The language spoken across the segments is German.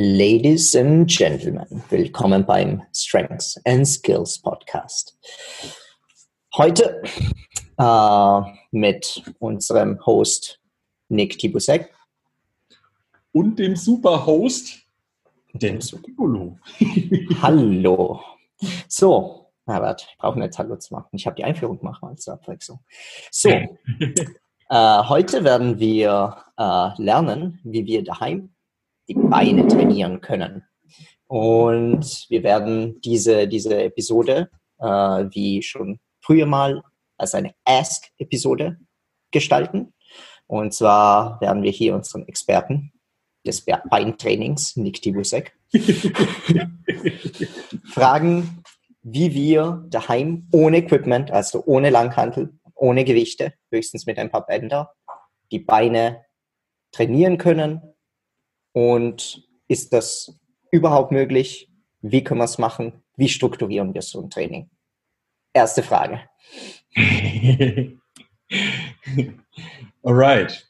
Ladies and Gentlemen, willkommen beim Strengths and Skills Podcast. Heute äh, mit unserem Host Nick Tibusek. Und dem Superhost Dennis Tibolo. Hallo. So, Herbert, ich brauche nicht Hallo zu machen. Ich habe die Einführung gemacht als Abwechslung. So, äh, heute werden wir äh, lernen, wie wir daheim die Beine trainieren können. Und wir werden diese, diese Episode, äh, wie schon früher mal, als eine Ask-Episode gestalten. Und zwar werden wir hier unseren Experten des Beintrainings, Nick Tibusek, fragen, wie wir daheim ohne Equipment, also ohne Langhantel, ohne Gewichte, höchstens mit ein paar Bänder, die Beine trainieren können und ist das überhaupt möglich? Wie können wir es machen? Wie strukturieren wir so ein Training? Erste Frage. Alright.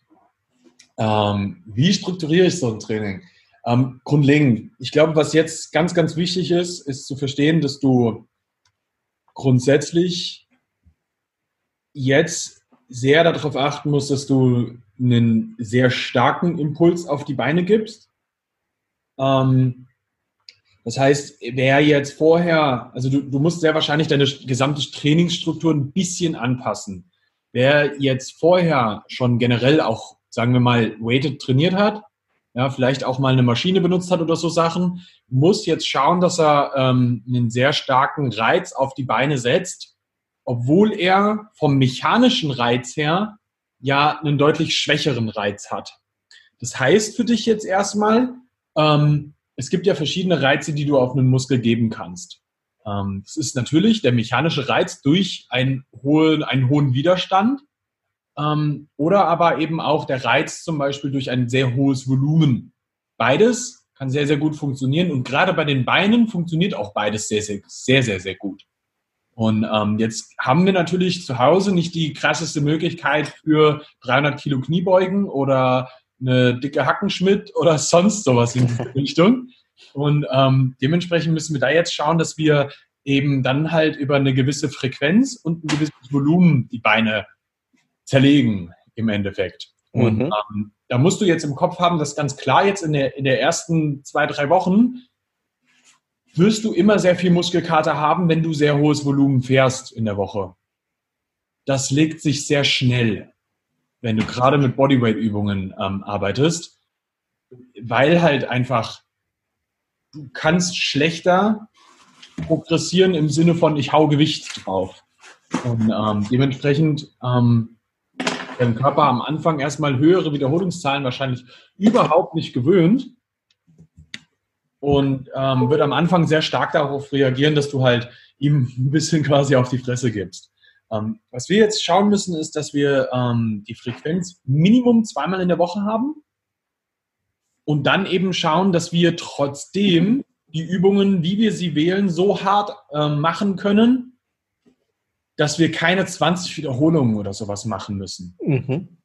Ähm, wie strukturiere ich so ein Training? Ähm, grundlegend, ich glaube, was jetzt ganz, ganz wichtig ist, ist zu verstehen, dass du grundsätzlich jetzt sehr darauf achten musst, dass du einen sehr starken Impuls auf die Beine gibst. Ähm, das heißt, wer jetzt vorher, also du, du musst sehr wahrscheinlich deine gesamte Trainingsstruktur ein bisschen anpassen. Wer jetzt vorher schon generell auch, sagen wir mal, weighted trainiert hat, ja, vielleicht auch mal eine Maschine benutzt hat oder so Sachen, muss jetzt schauen, dass er ähm, einen sehr starken Reiz auf die Beine setzt, obwohl er vom mechanischen Reiz her ja einen deutlich schwächeren Reiz hat. Das heißt für dich jetzt erstmal, ähm, es gibt ja verschiedene Reize, die du auf einen Muskel geben kannst. Ähm, das ist natürlich der mechanische Reiz durch einen hohen, einen hohen Widerstand ähm, oder aber eben auch der Reiz zum Beispiel durch ein sehr hohes Volumen. Beides kann sehr, sehr gut funktionieren und gerade bei den Beinen funktioniert auch beides sehr, sehr, sehr, sehr, sehr gut. Und ähm, jetzt haben wir natürlich zu Hause nicht die krasseste Möglichkeit für 300 Kilo Kniebeugen oder eine dicke Hackenschmidt oder sonst sowas in diese Richtung. Und ähm, dementsprechend müssen wir da jetzt schauen, dass wir eben dann halt über eine gewisse Frequenz und ein gewisses Volumen die Beine zerlegen im Endeffekt. Und mhm. ähm, da musst du jetzt im Kopf haben, dass ganz klar jetzt in der, in der ersten zwei, drei Wochen wirst du immer sehr viel Muskelkater haben, wenn du sehr hohes Volumen fährst in der Woche. Das legt sich sehr schnell, wenn du gerade mit Bodyweight-Übungen ähm, arbeitest, weil halt einfach du kannst schlechter progressieren im Sinne von ich hau Gewicht drauf. Und ähm, dementsprechend ähm, der Körper am Anfang erstmal höhere Wiederholungszahlen wahrscheinlich überhaupt nicht gewöhnt und ähm, wird am Anfang sehr stark darauf reagieren, dass du halt ihm ein bisschen quasi auf die Fresse gibst. Ähm, was wir jetzt schauen müssen, ist, dass wir ähm, die Frequenz Minimum zweimal in der Woche haben und dann eben schauen, dass wir trotzdem die Übungen, wie wir sie wählen, so hart ähm, machen können, dass wir keine 20 Wiederholungen oder sowas machen müssen. Mhm.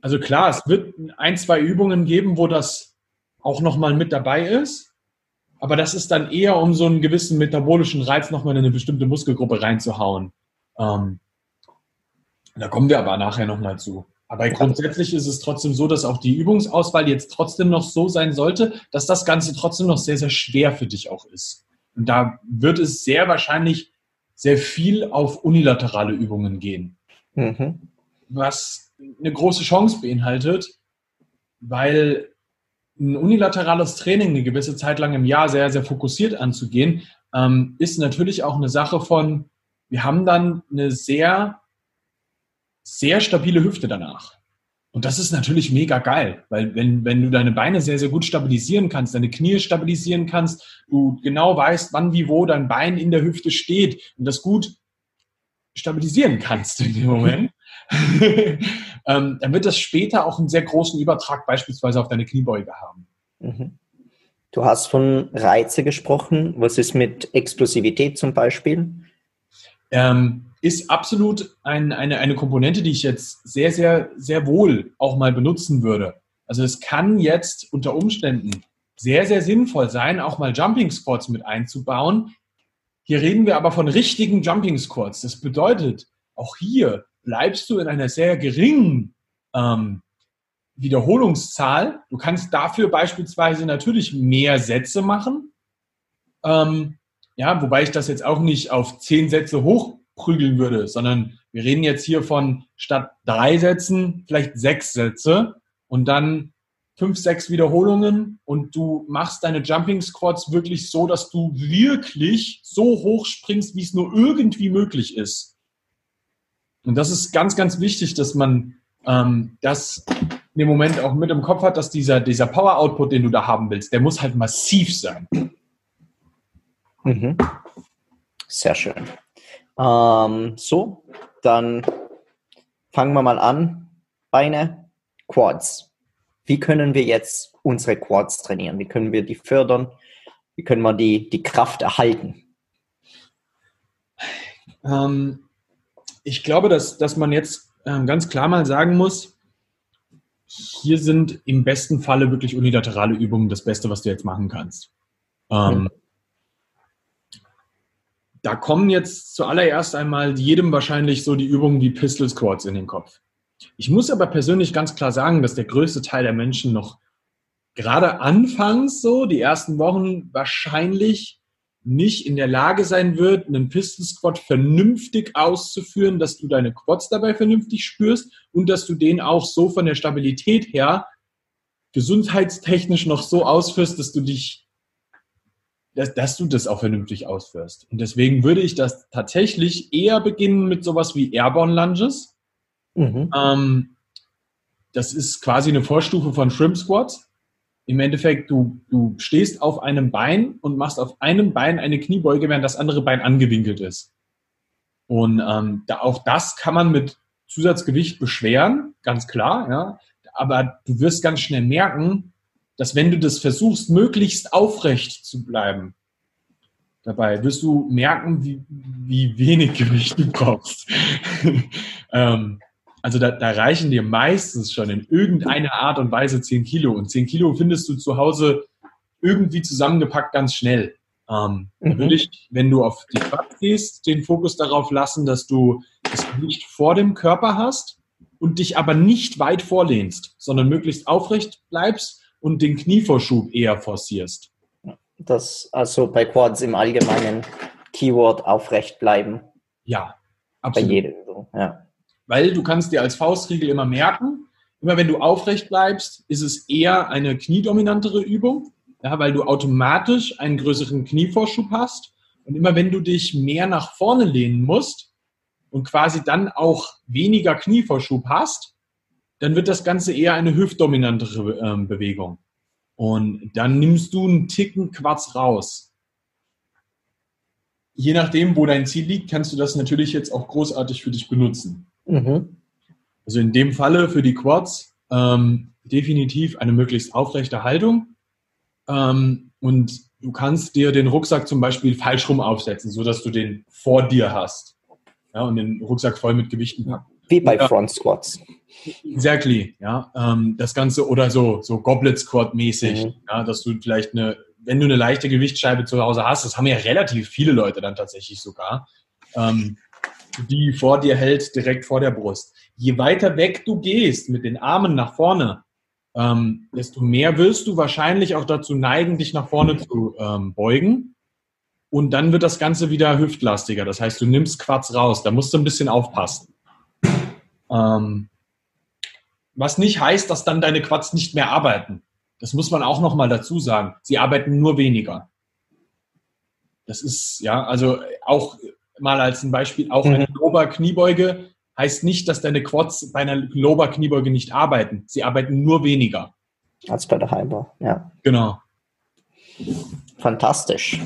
Also klar, es wird ein, zwei Übungen geben, wo das auch nochmal mit dabei ist. Aber das ist dann eher, um so einen gewissen metabolischen Reiz nochmal in eine bestimmte Muskelgruppe reinzuhauen. Ähm, da kommen wir aber nachher nochmal zu. Aber grundsätzlich ist es trotzdem so, dass auch die Übungsauswahl jetzt trotzdem noch so sein sollte, dass das Ganze trotzdem noch sehr, sehr schwer für dich auch ist. Und da wird es sehr wahrscheinlich sehr viel auf unilaterale Übungen gehen. Mhm. Was eine große Chance beinhaltet, weil ein unilaterales Training eine gewisse Zeit lang im Jahr sehr, sehr fokussiert anzugehen, ähm, ist natürlich auch eine Sache von, wir haben dann eine sehr, sehr stabile Hüfte danach. Und das ist natürlich mega geil, weil wenn, wenn du deine Beine sehr, sehr gut stabilisieren kannst, deine Knie stabilisieren kannst, du genau weißt, wann, wie, wo dein Bein in der Hüfte steht und das gut stabilisieren kannst in dem Moment, ähm, dann wird das später auch einen sehr großen Übertrag beispielsweise auf deine Kniebeuge haben. Mhm. Du hast von Reize gesprochen. Was ist mit Explosivität zum Beispiel? Ähm, ist absolut ein, eine, eine Komponente, die ich jetzt sehr, sehr, sehr wohl auch mal benutzen würde. Also es kann jetzt unter Umständen sehr, sehr sinnvoll sein, auch mal Jumping Squats mit einzubauen. Hier reden wir aber von richtigen Jumping Squats. Das bedeutet, auch hier bleibst du in einer sehr geringen ähm, Wiederholungszahl. Du kannst dafür beispielsweise natürlich mehr Sätze machen. Ähm, ja, wobei ich das jetzt auch nicht auf zehn Sätze hochprügeln würde, sondern wir reden jetzt hier von statt drei Sätzen vielleicht sechs Sätze und dann fünf, sechs Wiederholungen und du machst deine Jumping Squats wirklich so, dass du wirklich so hoch springst, wie es nur irgendwie möglich ist. Und das ist ganz, ganz wichtig, dass man ähm, das in dem Moment auch mit im Kopf hat, dass dieser, dieser Power-Output, den du da haben willst, der muss halt massiv sein. Mhm. Sehr schön. Ähm, so, dann fangen wir mal an. Beine, Quads. Wie können wir jetzt unsere Quads trainieren? Wie können wir die fördern? Wie können wir die, die Kraft erhalten? Ähm, ich glaube, dass, dass man jetzt ähm, ganz klar mal sagen muss, hier sind im besten Falle wirklich unilaterale Übungen das Beste, was du jetzt machen kannst. Ähm, mhm. Da kommen jetzt zuallererst einmal jedem wahrscheinlich so die Übungen wie Pistol Squats in den Kopf. Ich muss aber persönlich ganz klar sagen, dass der größte Teil der Menschen noch gerade anfangs so, die ersten Wochen wahrscheinlich nicht in der Lage sein wird, einen Pistol Squat vernünftig auszuführen, dass du deine Quads dabei vernünftig spürst und dass du den auch so von der Stabilität her gesundheitstechnisch noch so ausführst, dass du dich, dass, dass du das auch vernünftig ausführst. Und deswegen würde ich das tatsächlich eher beginnen mit sowas wie Airborne Lunges. Mhm. Ähm, das ist quasi eine Vorstufe von Shrimp Squats im Endeffekt, du, du stehst auf einem Bein und machst auf einem Bein eine Kniebeuge, während das andere Bein angewinkelt ist. Und ähm, da, auch das kann man mit Zusatzgewicht beschweren, ganz klar, ja. Aber du wirst ganz schnell merken, dass wenn du das versuchst, möglichst aufrecht zu bleiben, dabei wirst du merken, wie, wie wenig Gewicht du brauchst. ähm, also da, da reichen dir meistens schon in irgendeiner Art und Weise 10 Kilo. Und 10 Kilo findest du zu Hause irgendwie zusammengepackt ganz schnell. Ähm, mhm. würde ich, wenn du auf die Quad gehst, den Fokus darauf lassen, dass du das Gewicht vor dem Körper hast und dich aber nicht weit vorlehnst, sondern möglichst aufrecht bleibst und den Knievorschub eher forcierst. Das also bei Quads im Allgemeinen Keyword aufrecht bleiben. Ja, absolut. Bei jeder Übung, ja weil du kannst dir als Faustregel immer merken, immer wenn du aufrecht bleibst, ist es eher eine kniedominantere Übung, ja, weil du automatisch einen größeren Knievorschub hast. Und immer wenn du dich mehr nach vorne lehnen musst und quasi dann auch weniger Knievorschub hast, dann wird das Ganze eher eine hüftdominantere äh, Bewegung. Und dann nimmst du einen Ticken Quatsch raus. Je nachdem, wo dein Ziel liegt, kannst du das natürlich jetzt auch großartig für dich benutzen. Mhm. Also in dem Falle für die Quads ähm, definitiv eine möglichst aufrechte Haltung. Ähm, und du kannst dir den Rucksack zum Beispiel falsch rum aufsetzen, sodass du den vor dir hast. Ja, und den Rucksack voll mit Gewichten packen. Wie bei Front Squats. Exactly, ja. Ähm, das Ganze oder so, so Goblet Squat mäßig, mhm. ja, dass du vielleicht eine, wenn du eine leichte Gewichtsscheibe zu Hause hast, das haben ja relativ viele Leute dann tatsächlich sogar, ähm, die vor dir hält, direkt vor der Brust. Je weiter weg du gehst mit den Armen nach vorne, ähm, desto mehr wirst du wahrscheinlich auch dazu neigen, dich nach vorne zu ähm, beugen. Und dann wird das Ganze wieder hüftlastiger. Das heißt, du nimmst Quatsch raus. Da musst du ein bisschen aufpassen. Ähm, was nicht heißt, dass dann deine Quads nicht mehr arbeiten. Das muss man auch nochmal dazu sagen. Sie arbeiten nur weniger. Das ist, ja, also auch mal als ein Beispiel, auch mhm. eine Lober-Kniebeuge heißt nicht, dass deine Quads bei einer Lober-Kniebeuge nicht arbeiten. Sie arbeiten nur weniger. Als bei der Hyper, ja. Genau. Fantastisch.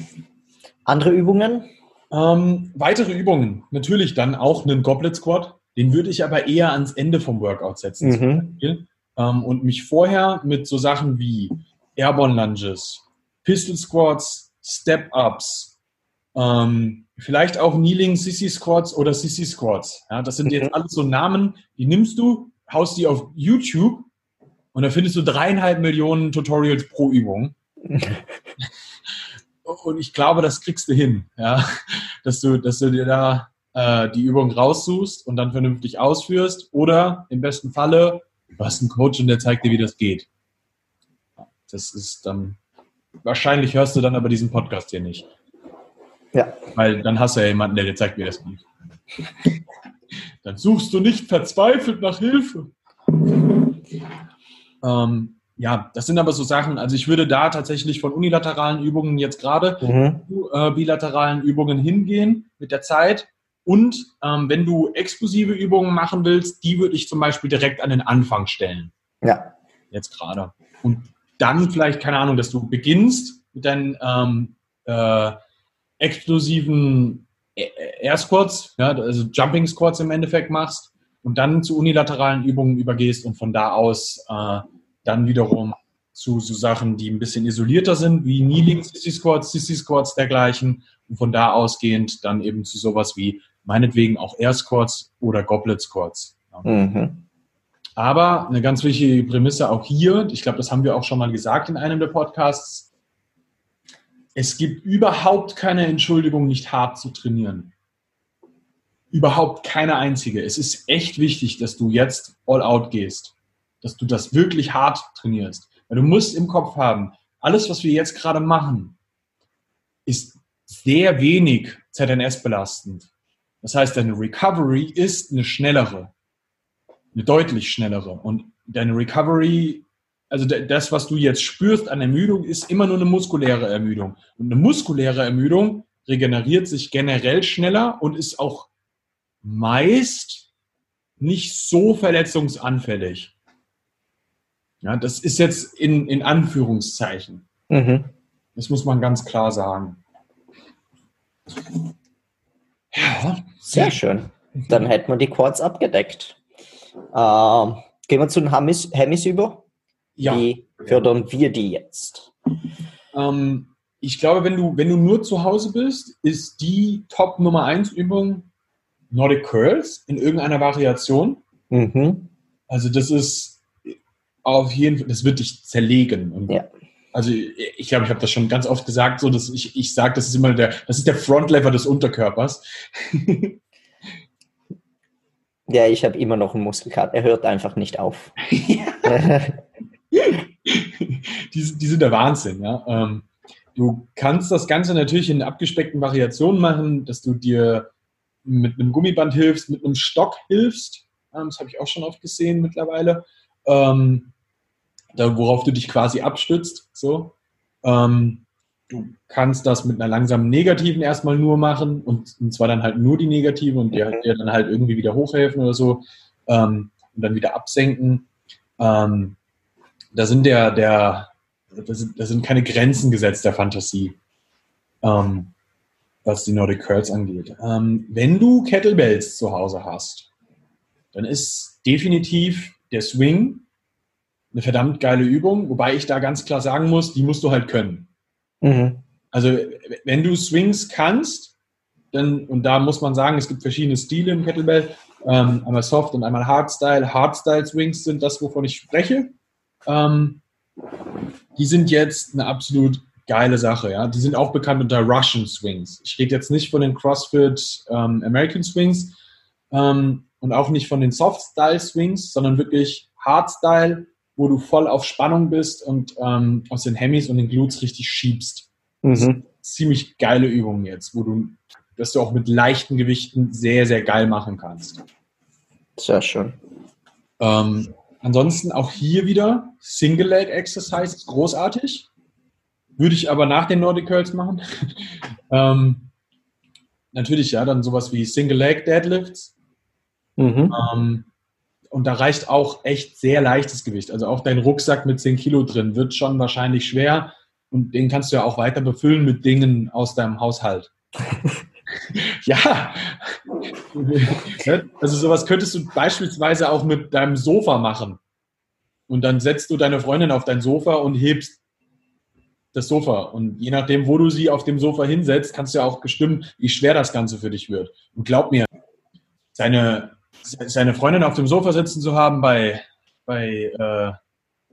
Andere Übungen? Ähm, weitere Übungen. Natürlich dann auch einen Goblet Squat. Den würde ich aber eher ans Ende vom Workout setzen. Mhm. Ähm, und mich vorher mit so Sachen wie Airborne Lunges, Pistol Squats, Step Ups, ähm, Vielleicht auch Kneeling Sissy Squats oder Sissy Squats. Ja, das sind jetzt mhm. alles so Namen, die nimmst du, haust die auf YouTube und da findest du dreieinhalb Millionen Tutorials pro Übung. Und ich glaube, das kriegst du hin, ja, dass du, dass du dir da äh, die Übung raussuchst und dann vernünftig ausführst. Oder im besten Falle, du hast einen Coach und der zeigt dir, wie das geht. Das ist dann, wahrscheinlich hörst du dann aber diesen Podcast hier nicht. Ja. Weil dann hast du ja jemanden, der dir zeigt, wie das geht. Dann suchst du nicht verzweifelt nach Hilfe. Ähm, ja, das sind aber so Sachen, also ich würde da tatsächlich von unilateralen Übungen jetzt gerade mhm. zu äh, bilateralen Übungen hingehen mit der Zeit. Und ähm, wenn du exklusive Übungen machen willst, die würde ich zum Beispiel direkt an den Anfang stellen. Ja. Jetzt gerade. Und dann vielleicht, keine Ahnung, dass du beginnst mit deinen ähm, äh, explosiven Air Squats, ja, also Jumping Squats im Endeffekt machst und dann zu unilateralen Übungen übergehst und von da aus äh, dann wiederum zu so Sachen, die ein bisschen isolierter sind, wie Kneeling Sissy Squats, Sissy Squats dergleichen und von da ausgehend dann eben zu sowas wie meinetwegen auch Air Squats oder Goblet Squats. Ja. Mhm. Aber eine ganz wichtige Prämisse auch hier, ich glaube, das haben wir auch schon mal gesagt in einem der Podcasts, es gibt überhaupt keine Entschuldigung, nicht hart zu trainieren. Überhaupt keine einzige. Es ist echt wichtig, dass du jetzt all out gehst. Dass du das wirklich hart trainierst. Weil du musst im Kopf haben, alles, was wir jetzt gerade machen, ist sehr wenig ZNS belastend. Das heißt, deine Recovery ist eine schnellere. Eine deutlich schnellere. Und deine Recovery also das, was du jetzt spürst an Ermüdung, ist immer nur eine muskuläre Ermüdung. Und eine muskuläre Ermüdung regeneriert sich generell schneller und ist auch meist nicht so verletzungsanfällig. Ja, das ist jetzt in, in Anführungszeichen. Mhm. Das muss man ganz klar sagen. Ja. Sehr schön. Dann hätten wir die Quads abgedeckt. Äh, gehen wir zu den Hemis über. Ja. Wie fördern wir die jetzt? Ähm, ich glaube, wenn du, wenn du nur zu Hause bist, ist die Top Nummer 1 Übung Nordic Curls in irgendeiner Variation. Mhm. Also das ist auf jeden Fall, das wird dich zerlegen. Ja. Also ich glaube, ich habe das schon ganz oft gesagt, so dass ich, ich sage, das ist immer der, das ist der Frontlever des Unterkörpers. ja, ich habe immer noch einen Muskelkater. Er hört einfach nicht auf. die, die sind der Wahnsinn. Ja? Ähm, du kannst das Ganze natürlich in abgespeckten Variationen machen, dass du dir mit einem Gummiband hilfst, mit einem Stock hilfst. Ähm, das habe ich auch schon oft gesehen mittlerweile. Ähm, da, worauf du dich quasi abstützt. So. Ähm, du kannst das mit einer langsamen Negativen erstmal nur machen und, und zwar dann halt nur die Negative und dir, dir dann halt irgendwie wieder hochhelfen oder so ähm, und dann wieder absenken. Ähm, da sind der, der, da sind, da sind keine Grenzen gesetzt der Fantasie, ähm, was die Nordic Curls angeht. Ähm, wenn du Kettlebells zu Hause hast, dann ist definitiv der Swing eine verdammt geile Übung, wobei ich da ganz klar sagen muss, die musst du halt können. Mhm. Also wenn du Swings kannst, dann, und da muss man sagen, es gibt verschiedene Stile im Kettlebell, ähm, einmal Soft und einmal Hardstyle. Hardstyle Swings sind das, wovon ich spreche. Ähm, die sind jetzt eine absolut geile Sache. Ja? Die sind auch bekannt unter Russian Swings. Ich rede jetzt nicht von den CrossFit ähm, American Swings ähm, und auch nicht von den Soft-Style Swings, sondern wirklich Hardstyle, wo du voll auf Spannung bist und ähm, aus den Hemis und den Glutes richtig schiebst. Mhm. Ziemlich geile Übungen jetzt, wo du, dass du auch mit leichten Gewichten sehr, sehr geil machen kannst. Sehr schön. Ähm, Ansonsten auch hier wieder Single Leg Exercise großartig. Würde ich aber nach den Nordic Curls machen. ähm, natürlich, ja, dann sowas wie Single Leg Deadlifts. Mhm. Ähm, und da reicht auch echt sehr leichtes Gewicht. Also auch dein Rucksack mit 10 Kilo drin wird schon wahrscheinlich schwer. Und den kannst du ja auch weiter befüllen mit Dingen aus deinem Haushalt. ja. Also sowas könntest du beispielsweise auch mit deinem Sofa machen. Und dann setzt du deine Freundin auf dein Sofa und hebst das Sofa. Und je nachdem, wo du sie auf dem Sofa hinsetzt, kannst du ja auch bestimmen, wie schwer das Ganze für dich wird. Und glaub mir, seine, seine Freundin auf dem Sofa sitzen zu haben bei, bei äh,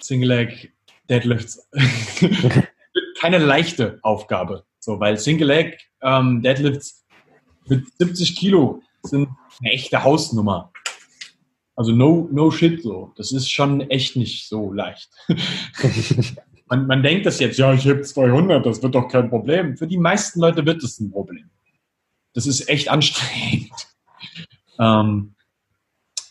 Single Leg Deadlifts keine leichte Aufgabe. So, weil Single Leg ähm, Deadlifts mit 70 Kilo sind eine echte Hausnummer. Also no, no shit so. Das ist schon echt nicht so leicht. man, man denkt das jetzt, ja, ich habe 200, das wird doch kein Problem. Für die meisten Leute wird das ein Problem. Das ist echt anstrengend. Ähm,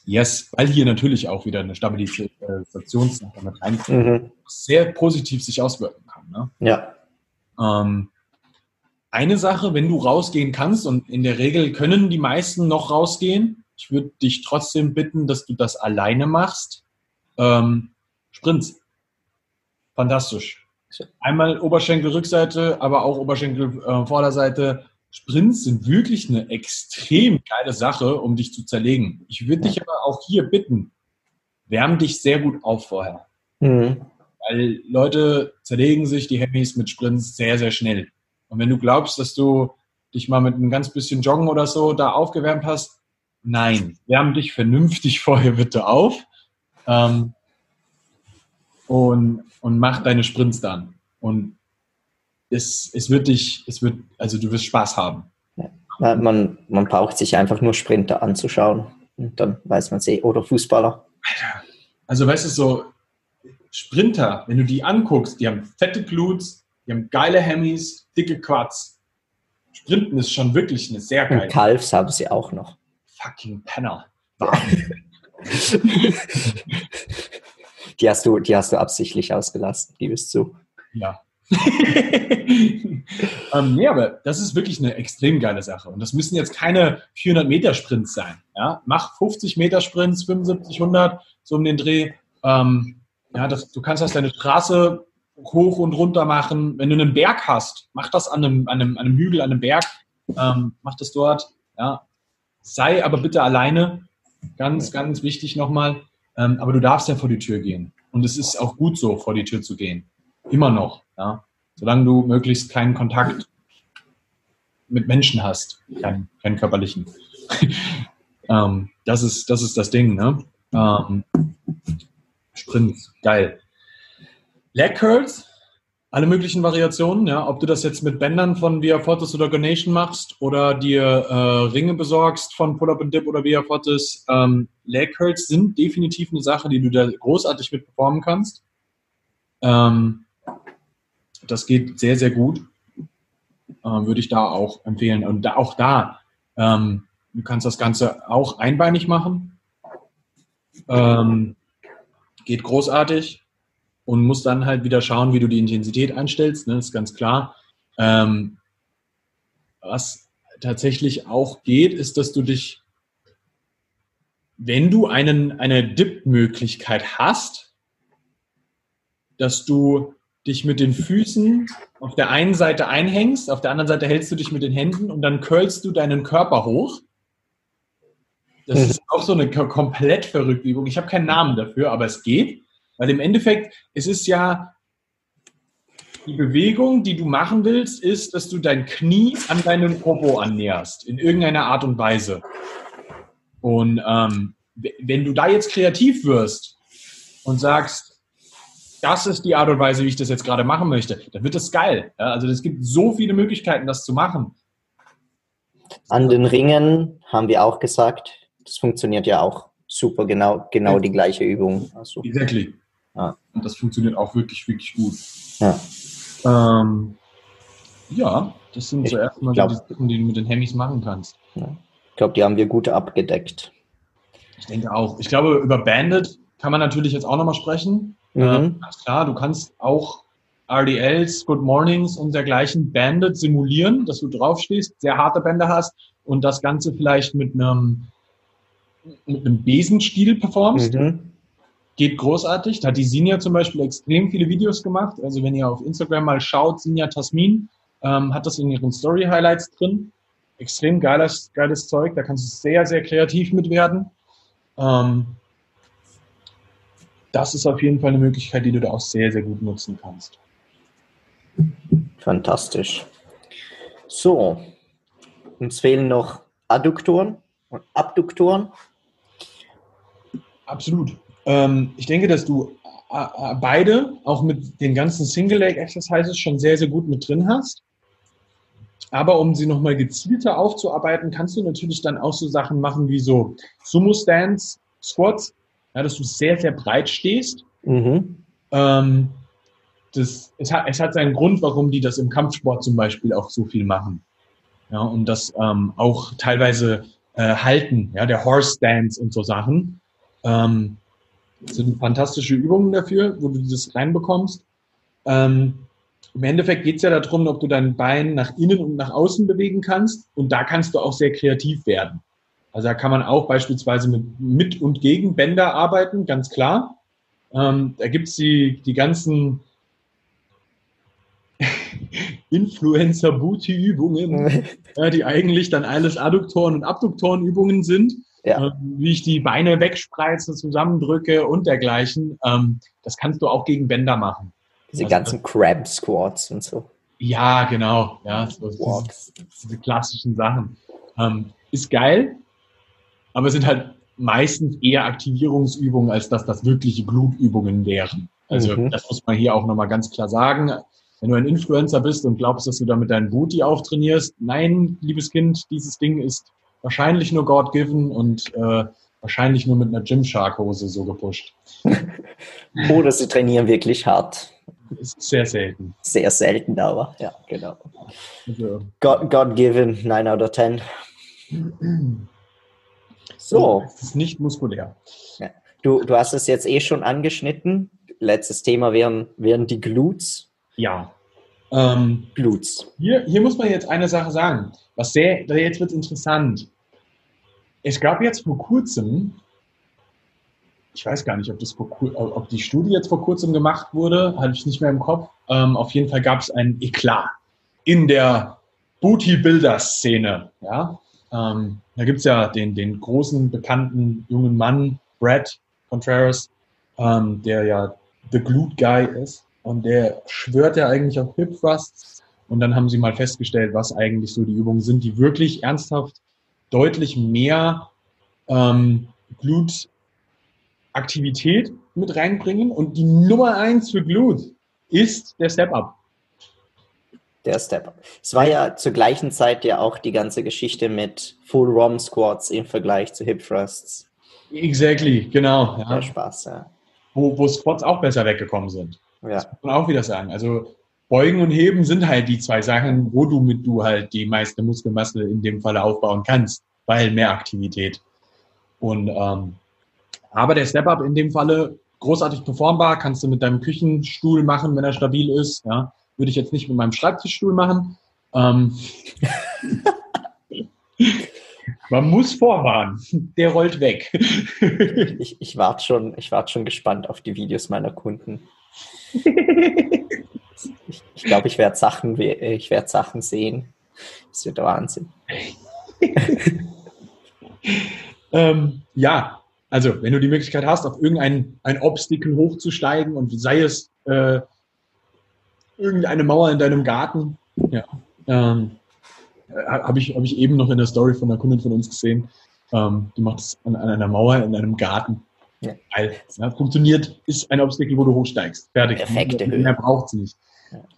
yes, weil hier natürlich auch wieder eine Stabilisationssache mit reinkommt, mhm. sehr positiv sich auswirken kann. Ne? Ja. Ähm, eine Sache, wenn du rausgehen kannst, und in der Regel können die meisten noch rausgehen, ich würde dich trotzdem bitten, dass du das alleine machst. Ähm, Sprints. Fantastisch. Einmal Oberschenkel-Rückseite, aber auch Oberschenkel-Vorderseite. Sprints sind wirklich eine extrem geile Sache, um dich zu zerlegen. Ich würde dich aber auch hier bitten, wärm dich sehr gut auf vorher. Mhm. Weil Leute zerlegen sich die Hemis mit Sprints sehr, sehr schnell. Und wenn du glaubst, dass du dich mal mit einem ganz bisschen Joggen oder so da aufgewärmt hast, nein, wärm dich vernünftig vorher bitte auf ähm, und, und mach deine Sprints dann. Und es, es wird dich, es wird, also du wirst Spaß haben. Ja, man, man braucht sich einfach nur Sprinter anzuschauen und dann weiß man sie, oder Fußballer. Also weißt du, so Sprinter, wenn du die anguckst, die haben fette Glutes, die haben geile Hemis, dicke Quads. Sprinten ist schon wirklich eine sehr geile. Und Calves haben sie auch noch. Fucking Penner. die, hast du, die hast du absichtlich ausgelassen, gib es zu. Ja. ähm, nee, aber das ist wirklich eine extrem geile Sache. Und das müssen jetzt keine 400 Meter Sprints sein. Ja? Mach 50 Meter Sprints, 75, 100, so um den Dreh. Ähm, ja, das, du kannst das deine Straße hoch und runter machen. Wenn du einen Berg hast, mach das an einem, an einem, an einem Hügel, an einem Berg. Ähm, mach das dort. Ja. Sei aber bitte alleine. Ganz, ganz wichtig nochmal. Ähm, aber du darfst ja vor die Tür gehen. Und es ist auch gut so, vor die Tür zu gehen. Immer noch. Ja? Solange du möglichst keinen Kontakt mit Menschen hast, keinen, keinen körperlichen. ähm, das, ist, das ist das Ding. Ne? Ähm, Sprint, geil. Leg Curls, alle möglichen Variationen, ja, ob du das jetzt mit Bändern von Via Fortis oder Gonation machst oder dir äh, Ringe besorgst von Pull-Up and Dip oder Via Fortis, ähm, Leg Curls sind definitiv eine Sache, die du da großartig mit performen kannst. Ähm, das geht sehr, sehr gut. Ähm, würde ich da auch empfehlen. Und da, auch da, ähm, du kannst das Ganze auch einbeinig machen. Ähm, geht großartig und musst dann halt wieder schauen, wie du die Intensität einstellst. Ne? Das ist ganz klar. Ähm, was tatsächlich auch geht, ist, dass du dich, wenn du einen, eine Dip-Möglichkeit hast, dass du dich mit den Füßen auf der einen Seite einhängst, auf der anderen Seite hältst du dich mit den Händen und dann curlst du deinen Körper hoch. Das hm. ist auch so eine komplett verrückte Übung. Ich habe keinen Namen dafür, aber es geht. Weil im Endeffekt, es ist ja die Bewegung, die du machen willst, ist, dass du dein Knie an deinen Popo annäherst, in irgendeiner Art und Weise. Und ähm, wenn du da jetzt kreativ wirst und sagst, das ist die Art und Weise, wie ich das jetzt gerade machen möchte, dann wird das geil. Ja, also es gibt so viele Möglichkeiten, das zu machen. An den Ringen haben wir auch gesagt, das funktioniert ja auch super, genau, genau die gleiche Übung. Also, exactly. Ja. Und das funktioniert auch wirklich, wirklich gut. Ja, ähm, ja das sind ich so erstmal glaub, die Sachen, die du mit den Hemis machen kannst. Ja. Ich glaube, die haben wir gut abgedeckt. Ich denke auch. Ich glaube, über Bandit kann man natürlich jetzt auch nochmal sprechen. Mhm. Ähm, klar, du kannst auch RDLs, Good Mornings und dergleichen Bandit simulieren, dass du draufstehst, sehr harte Bänder hast und das Ganze vielleicht mit einem, mit einem Besenstiel performst. Mhm. Geht großartig. Da hat die Sinja zum Beispiel extrem viele Videos gemacht. Also wenn ihr auf Instagram mal schaut, Sinja Tasmin ähm, hat das in ihren Story Highlights drin. Extrem geiles, geiles Zeug. Da kannst du sehr, sehr kreativ mit werden. Ähm, das ist auf jeden Fall eine Möglichkeit, die du da auch sehr, sehr gut nutzen kannst. Fantastisch. So, uns fehlen noch Adduktoren und Abduktoren. Absolut. Ähm, ich denke, dass du äh, beide, auch mit den ganzen Single-Leg-Exercises, schon sehr, sehr gut mit drin hast. Aber um sie nochmal gezielter aufzuarbeiten, kannst du natürlich dann auch so Sachen machen wie so Sumo-Stands, Squats, ja, dass du sehr, sehr breit stehst. Mhm. Ähm, das, es, hat, es hat seinen Grund, warum die das im Kampfsport zum Beispiel auch so viel machen. Ja, und das ähm, auch teilweise äh, halten, ja, der Horse Stance und so Sachen. Ähm, sind fantastische Übungen dafür, wo du dieses reinbekommst. Ähm, Im Endeffekt geht es ja darum, ob du dein Bein nach innen und nach außen bewegen kannst. Und da kannst du auch sehr kreativ werden. Also da kann man auch beispielsweise mit, mit und gegen Bänder arbeiten, ganz klar. Ähm, da gibt's die, die ganzen Influencer-Booty-Übungen, die eigentlich dann alles Adduktoren- und Abduktorenübungen sind. Ja. Äh, wie ich die Beine wegspreize, zusammendrücke und dergleichen. Ähm, das kannst du auch gegen Bänder machen. Diese also, ganzen Crab-Squats und so. Ja, genau. Ja, so diese, diese, klassischen Sachen. Ähm, ist geil, aber sind halt meistens eher Aktivierungsübungen, als dass das wirkliche Blutübungen wären. Also mhm. das muss man hier auch nochmal ganz klar sagen. Wenn du ein Influencer bist und glaubst, dass du damit deinen Booty auftrainierst, nein, liebes Kind, dieses Ding ist wahrscheinlich nur God-given und äh, wahrscheinlich nur mit einer Gymshark-Hose so gepusht. Oder sie trainieren wirklich hart. Ist sehr selten. Sehr selten, aber ja, genau. Also. God-given, 9 out of 10. So. Es ist nicht muskulär. Ja. Du, du hast es jetzt eh schon angeschnitten. Letztes Thema wären, wären die Glutes. Ja. Ähm, Glutes. Hier, hier muss man jetzt eine Sache sagen. Was sehr, jetzt wird interessant. Es gab jetzt vor kurzem, ich weiß gar nicht, ob, das ob die Studie jetzt vor kurzem gemacht wurde, hatte ich nicht mehr im Kopf. Ähm, auf jeden Fall gab es ein Eklat in der Booty-Builder-Szene. Ja? Ähm, da gibt es ja den, den großen, bekannten jungen Mann, Brad Contreras, ähm, der ja The Glute Guy ist. Und der schwört ja eigentlich auf Hip Thrusts. Und dann haben sie mal festgestellt, was eigentlich so die Übungen sind, die wirklich ernsthaft deutlich mehr ähm, Glutaktivität mit reinbringen. Und die Nummer eins für Glut ist der Step-Up. Der Step-Up. Es war ja zur gleichen Zeit ja auch die ganze Geschichte mit Full ROM Squats im Vergleich zu Hip Thrusts. Exactly, genau. Ja. Der Spaß, ja. Wo, wo Squats auch besser weggekommen sind. Ja. Das muss man auch wieder sagen. Also Beugen und Heben sind halt die zwei Sachen, wo du mit du halt die meiste Muskelmasse in dem Fall aufbauen kannst, weil mehr Aktivität. Und ähm, aber der Step-Up in dem Falle großartig performbar, kannst du mit deinem Küchenstuhl machen, wenn er stabil ist. Ja, würde ich jetzt nicht mit meinem Schreibtischstuhl machen. Ähm, man muss vorwarnen, der rollt weg. ich ich warte schon, wart schon gespannt auf die Videos meiner Kunden ich glaube, ich werde Sachen, ich werde Sachen sehen. Das wird der Wahnsinn. ähm, ja, also wenn du die Möglichkeit hast, auf irgendein ein Obstacle hochzusteigen und sei es äh, irgendeine Mauer in deinem Garten, ja, ähm, habe ich, hab ich eben noch in der Story von einer Kundin von uns gesehen. Ähm, die macht es an, an einer Mauer in einem Garten. Ja. Geil. Ja, funktioniert, ist ein Obstacle, wo du hochsteigst. Fertig. Perfekte Höhe. Mehr braucht es nicht.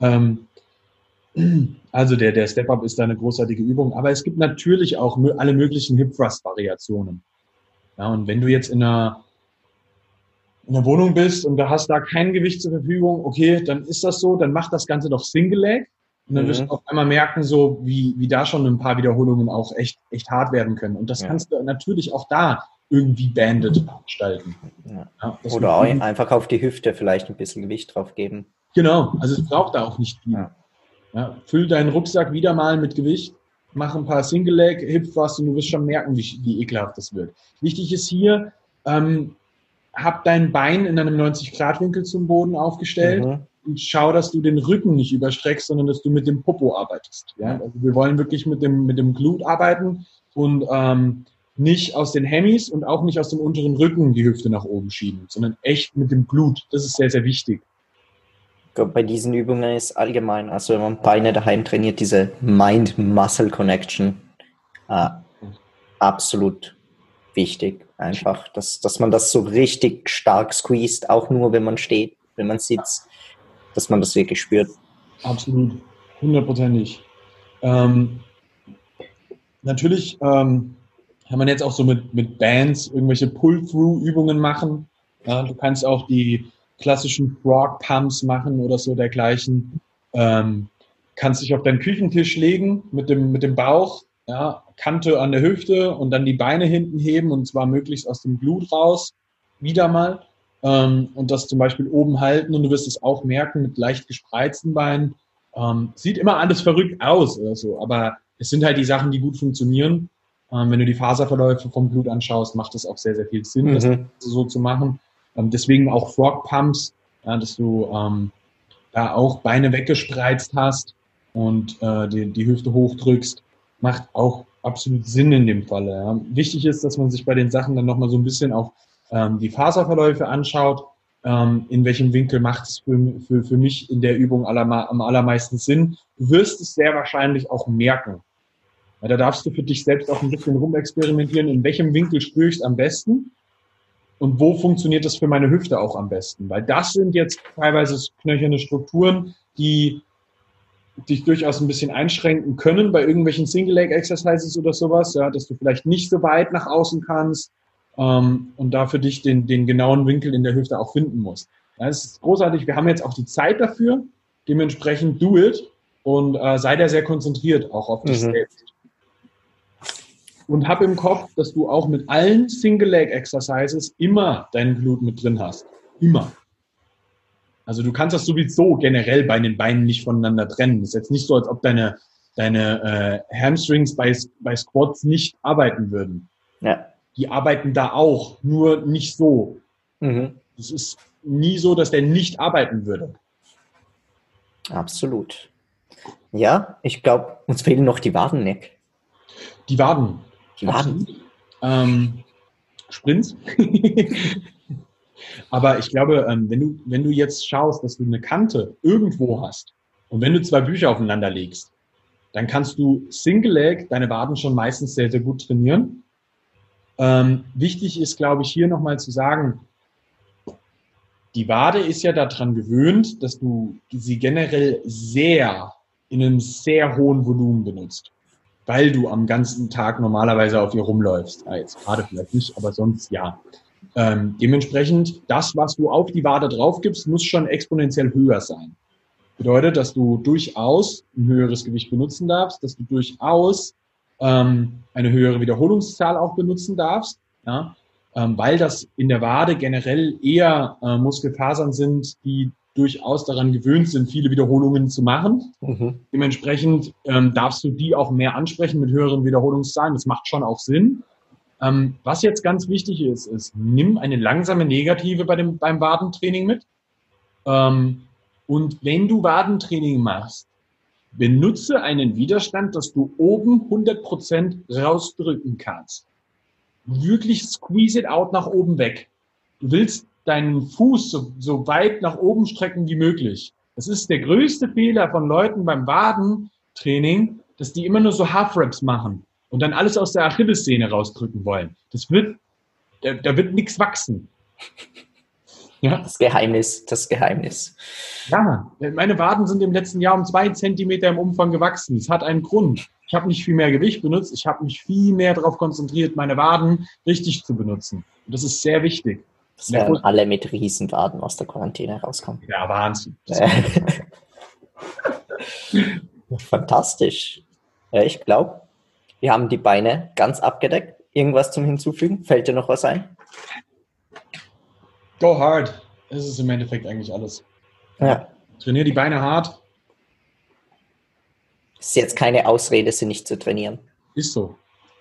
Ähm, also der, der Step-Up ist da eine großartige Übung. Aber es gibt natürlich auch alle möglichen Hip-Thrust-Variationen. Ja, und wenn du jetzt in einer, in einer Wohnung bist und du hast da kein Gewicht zur Verfügung, okay, dann ist das so, dann mach das Ganze doch Single-Leg. Und dann mhm. wirst du auf einmal merken, so wie, wie da schon ein paar Wiederholungen auch echt, echt hart werden können. Und das ja. kannst du natürlich auch da irgendwie banded gestalten. Ja. Oder auch einfach auf die Hüfte vielleicht ein bisschen Gewicht drauf geben. Genau, also es braucht da auch nicht viel. Ja. füll deinen Rucksack wieder mal mit Gewicht, mach ein paar Single Leg, Hip Thrust und du wirst schon merken, wie, wie ekelhaft das wird. Wichtig ist hier, ähm, hab dein Bein in einem 90-Grad-Winkel zum Boden aufgestellt mhm. und schau, dass du den Rücken nicht überstreckst, sondern dass du mit dem Popo arbeitest. Ja? Also wir wollen wirklich mit dem, mit dem Glut arbeiten und ähm, nicht aus den Hemmis und auch nicht aus dem unteren Rücken die Hüfte nach oben schieben, sondern echt mit dem Blut. Das ist sehr, sehr wichtig. Bei diesen Übungen ist allgemein, also wenn man Beine daheim trainiert, diese Mind-Muscle-Connection äh, absolut wichtig, einfach, dass, dass man das so richtig stark squeezed, auch nur wenn man steht, wenn man sitzt, dass man das wirklich spürt. Absolut, hundertprozentig. Ähm, natürlich ähm, kann man jetzt auch so mit, mit Bands irgendwelche Pull-Through-Übungen machen. Ja, du kannst auch die klassischen Frog-Pumps machen oder so dergleichen. Ähm, kannst dich auf deinen Küchentisch legen mit dem, mit dem Bauch, ja, Kante an der Hüfte und dann die Beine hinten heben und zwar möglichst aus dem Blut raus. Wieder mal. Ähm, und das zum Beispiel oben halten und du wirst es auch merken mit leicht gespreizten Beinen. Ähm, sieht immer alles verrückt aus oder so, aber es sind halt die Sachen, die gut funktionieren. Ähm, wenn du die Faserverläufe vom Blut anschaust, macht es auch sehr, sehr viel Sinn, mhm. das so zu machen. Ähm, deswegen auch Frog Pumps, ja, dass du ähm, da auch Beine weggespreizt hast und äh, die, die Hüfte hochdrückst, macht auch absolut Sinn in dem Falle. Ja. Wichtig ist, dass man sich bei den Sachen dann nochmal so ein bisschen auch ähm, die Faserverläufe anschaut. Ähm, in welchem Winkel macht es für, für, für mich in der Übung aller, am allermeisten Sinn? Du wirst es sehr wahrscheinlich auch merken. Ja, da darfst du für dich selbst auch ein bisschen rumexperimentieren, in welchem Winkel ich es am besten und wo funktioniert das für meine Hüfte auch am besten. Weil das sind jetzt teilweise knöcherne Strukturen, die dich durchaus ein bisschen einschränken können bei irgendwelchen Single-Leg-Exercises oder sowas, ja, dass du vielleicht nicht so weit nach außen kannst ähm, und da für dich den, den genauen Winkel in der Hüfte auch finden musst. Ja, das ist großartig. Wir haben jetzt auch die Zeit dafür. Dementsprechend do it und äh, sei da sehr konzentriert auch auf dich mhm. selbst. Und hab im Kopf, dass du auch mit allen Single-Leg-Exercises immer dein Blut mit drin hast. Immer. Also du kannst das sowieso generell bei den Beinen nicht voneinander trennen. Das ist jetzt nicht so, als ob deine, deine äh, Hamstrings bei, bei Squats nicht arbeiten würden. Ja. Die arbeiten da auch, nur nicht so. Mhm. Es ist nie so, dass der nicht arbeiten würde. Absolut. Ja, ich glaube, uns fehlen noch die Waden, Nick. Die Waden. Die Waden. Ähm, Sprints. Aber ich glaube, ähm, wenn du, wenn du jetzt schaust, dass du eine Kante irgendwo hast und wenn du zwei Bücher aufeinander legst, dann kannst du Single Leg deine Waden schon meistens sehr, sehr gut trainieren. Ähm, wichtig ist, glaube ich, hier nochmal zu sagen, die Wade ist ja daran gewöhnt, dass du sie generell sehr in einem sehr hohen Volumen benutzt, weil du am ganzen Tag normalerweise auf ihr rumläufst. Ja, jetzt gerade vielleicht nicht, aber sonst ja. Ähm, dementsprechend, das, was du auf die Wade drauf gibst, muss schon exponentiell höher sein. Bedeutet, dass du durchaus ein höheres Gewicht benutzen darfst, dass du durchaus ähm, eine höhere Wiederholungszahl auch benutzen darfst, ja, ähm, weil das in der Wade generell eher äh, Muskelfasern sind, die durchaus daran gewöhnt sind, viele Wiederholungen zu machen. Mhm. Dementsprechend ähm, darfst du die auch mehr ansprechen mit höheren Wiederholungszahlen. Das macht schon auch Sinn. Ähm, was jetzt ganz wichtig ist, ist, nimm eine langsame Negative bei dem, beim Wadentraining mit. Ähm, und wenn du Wadentraining machst, benutze einen Widerstand, dass du oben 100% rausdrücken kannst. Wirklich squeeze it out nach oben weg. Du willst deinen Fuß so, so weit nach oben strecken wie möglich. Das ist der größte Fehler von Leuten beim Wadentraining, dass die immer nur so Half-Reps machen und dann alles aus der Achillessehne rausdrücken wollen. Das wird, da, da wird nichts wachsen. Ja. Das Geheimnis, das Geheimnis. Ja, meine Waden sind im letzten Jahr um zwei Zentimeter im Umfang gewachsen. Es hat einen Grund. Ich habe nicht viel mehr Gewicht benutzt. Ich habe mich viel mehr darauf konzentriert, meine Waden richtig zu benutzen. Und das ist sehr wichtig. Das werden alle mit Riesenwaden aus der Quarantäne rauskommen. Ja, Wahnsinn. Fantastisch. Ja, ich glaube, wir haben die Beine ganz abgedeckt. Irgendwas zum Hinzufügen? Fällt dir noch was ein? Go hard. Das ist im Endeffekt eigentlich alles. Ja. Trainiere die Beine hart. Ist jetzt keine Ausrede, sie nicht zu trainieren. Ist so.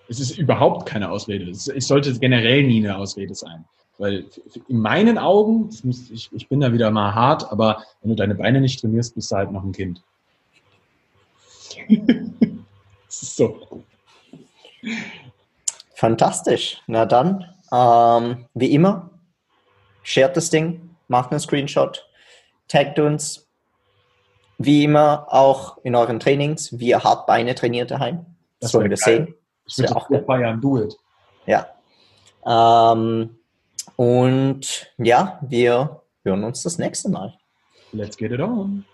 Es ist überhaupt keine Ausrede. Es sollte generell nie eine Ausrede sein. Weil in meinen Augen, ich, ich bin da wieder mal hart, aber wenn du deine Beine nicht trainierst, bist du halt noch ein Kind. Es ist so. Fantastisch. Na dann, ähm, wie immer, shared das Ding, macht einen Screenshot, taggt uns. Wie immer auch in euren Trainings, wie ihr hart Beine trainiert daheim. Das, das wollen wir geil. sehen. Ich will auch feiern, do it. Ja. Ähm, und ja, wir hören uns das nächste Mal. Let's get it on.